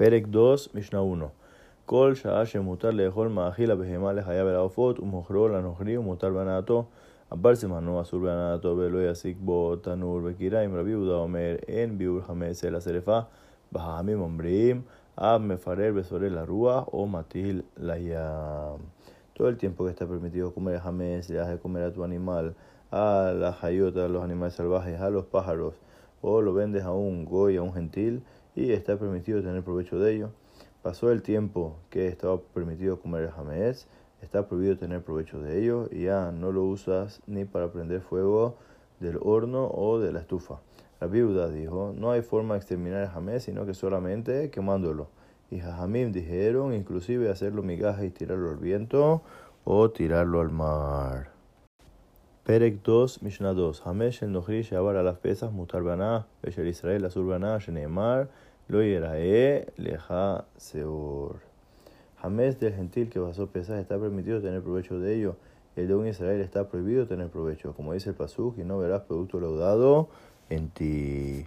פרק 2, משנה 1. כל שעה שמותר לאכול מאכיל הבהמה לחיה ולעופות, ומוכרו לנוכרי ומותר בהנאתו. אבל זמנו אסור בהנאתו ולא יסיק בו תנור וקיריים. רבי יהודה אומר, אין ביאור חמץ אלא שרפה. בחכמים אומרים, אב מפרר וסולל לרוח o matil לים. Todo el tiempo que está permitido comer jamés, le hace comer a tu animal, a la hayota, a los animales salvajes, a los pájaros, o lo vendes a un goy, a un gentil, y está permitido tener provecho de ello. Pasó el tiempo que estaba permitido comer el jamés, está prohibido tener provecho de ello, y ya no lo usas ni para prender fuego del horno o de la estufa. La viuda dijo, no hay forma de exterminar el jamés, sino que solamente quemándolo. Y Jajamim dijeron, inclusive hacerlo migaja y tirarlo al viento o tirarlo al mar. Perek 2, Mishnah 2. Hamesh el Nohri llevar a las pesas, mutar baná, Israel, azul baná, Sheneemar, lo irae leja seur. Jamés del gentil que pasó pesas está permitido tener provecho de ello. El de un Israel está prohibido tener provecho. Como dice el Pasuk, y no verás producto laudado en ti.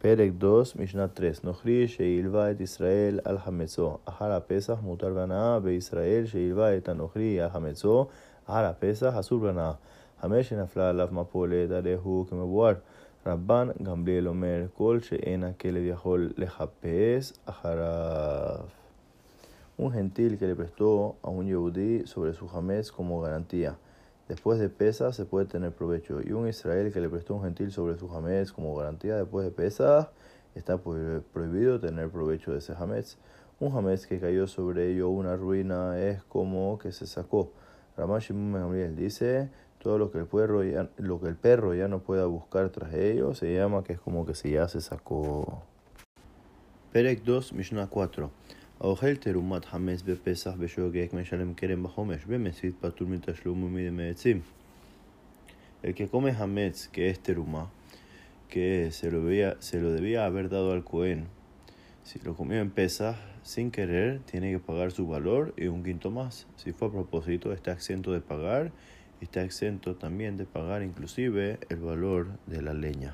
Perek 2, Mishnah 3. Nochri sheilva et Israel al hamezo. Ahara pesas mutar banah be Israel sheilva et anochri al hamezo. Ahara pesas asur banah. Hamesh nafla alav mapolet arehu kemewar. רבן גמליאל אומר, כל שאין הכלב יכול לחפש אחריו. Un gentil que le prestó a un yehudí sobre su jamés como garantía. Después de pesa se puede tener provecho. Y un Israel que le prestó un gentil sobre su jamés como garantía después de pesa está prohibido tener provecho de ese jamés. Un jamés que cayó sobre ello una ruina es como que se sacó. Ramash Shimon dice, todo lo que, el perro ya, lo que el perro ya no pueda buscar tras ello se llama que es como que si ya se sacó. Perek 2, Mishnah 4. האוכל תרומת חמץ בפסח בשוגג משלם כרם בחומש, במסית פטור מתשלום ומדמי עצים. El que come hametz, que es teruma, que se lo, debía, se lo debía haber dado al Cohen, si lo comió en pesas, sin querer, tiene que pagar su valor y un quinto más. Si fue a propósito, está exento de pagar y está exento también de pagar inclusive el valor de la leña.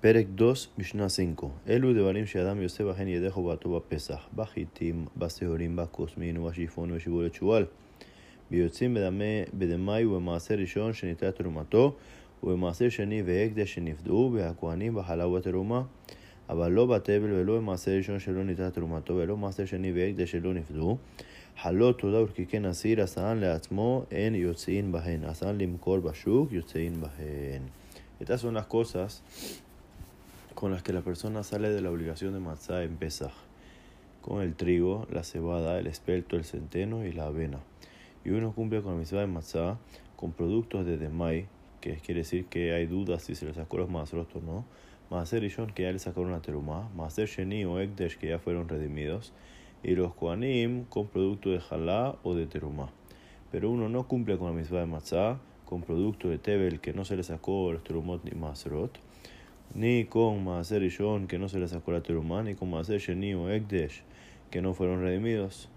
פרק 2, משנה 5. אלו דברים שאדם יוסף אכן ידךו בעתו בפסח, בחיטים, בשעורים, בכוסמין ובשיפון ובשיבולת שועל. ויוצאים בדמי ובמעשר ראשון שניתנה תרומתו, ובמעשר שני והקדש שנפדו, והכהנים בחלב ובתרומה. אבל לא בתבל ולא במעשר ראשון שלא ניתנה תרומתו, ולא במעשר שני והקדש שלא נפדו. חלות תודה ורקיקי נשיר, עשאן לעצמו, אין יוצאין בהן. עשאן למכור בשוק, יוצאין בהן. Estas son las cosas con las que la persona sale de la obligación de matzah en Pesach, con el trigo, la cebada, el espelto, el centeno y la avena. Y uno cumple con la mitzvah de matzah con productos de demai, que quiere decir que hay dudas si se le sacó los masrot o no, Maaser Rishon que ya le sacaron la terumá, Maaser Sheni o Ekdesh que ya fueron redimidos, y los Koanim con producto de jalá o de terumá. Pero uno no cumple con la mitzvah de matzah con producto de tebel que no se le sacó los terumot ni masrot, ni con Maaser Rishon que no se le sacó la terumá, ni con Maaser Sheni o Ekdesh que no fueron redimidos.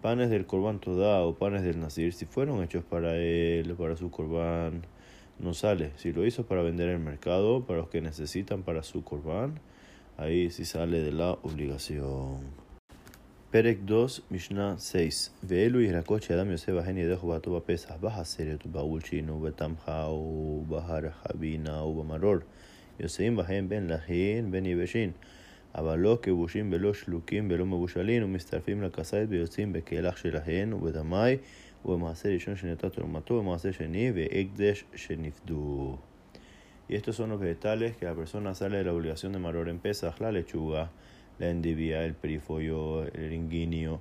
Panes del Corban Todá o panes del Nazir, si fueron hechos para él, para su Corban, no sale. Si lo hizo para vender en el mercado, para los que necesitan para su Corban, ahí sí sale de la obligación. Perek 2, Mishnah 6. ואלו ירקות שאדם יוסף בהן ידך ובעתו בפסח, בחסרת ובאולצ'ין ובתמחה ובהרחבינה ובמרור. יוצאים בהן בין לחין בין יבשין. אבל לא כבושים ולא שלוקים ולא מבושלים, ומצטרפים לכסית ויוצאים בכלח שלהן ובדמי, ובמעשה ראשון שנתת תרומתו, ובמעשה שני והקדש שנפדו. Y estos son los vegetales que la persona sale de la obligación de maror en Pesach, la lechuga, la endivia, el perifollo, el eringuinio,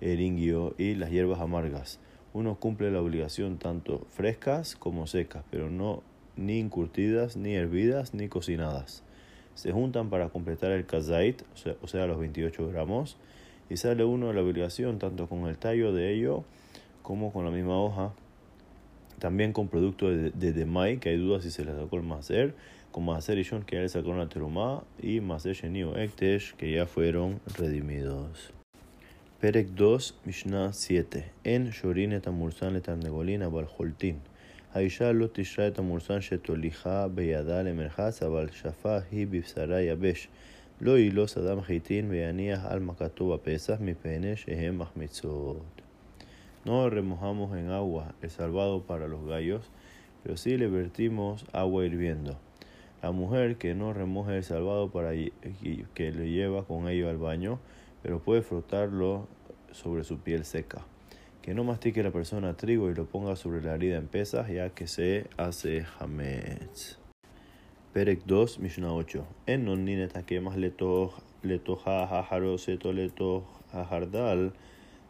el y las hierbas amargas. Uno cumple la obligación tanto frescas como secas, pero no ni encurtidas, ni hervidas, ni cocinadas. Se juntan para completar el kazait, o sea, o sea, los 28 gramos, y sale uno de la obligación tanto con el tallo de ello como con la misma hoja También con producto de, de demai, que hay dudas si se le sacó el maser, con maser y shon, que ya le sacó la terumá, y maser sheni o ektesh, que ya fueron redimidos. Perek 2, Mishnah 7. En shorin et amursan le tarnegolin abal holtin. האישה לא תשרה את המורסן שתוליכה בידה למרחץ, אבל שפה היא בבשרה יבש. Lo hilos adam hitin veanías al makatuba pesas mi pene shehem mitzot. No remojamos en agua el salvado para los gallos, pero sí le vertimos agua hirviendo. La mujer que no remoje el salvado para que le lleva con ello al baño, pero puede frotarlo sobre su piel seca. Que no mastique la persona trigo y lo ponga sobre la herida en pesas, ya que se hace hametz. Perek 2, Mishnah 8. En non nineta que más letoja hajaroseto leto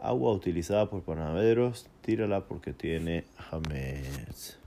Agua utilizada por panaderos, tírala porque tiene jamez.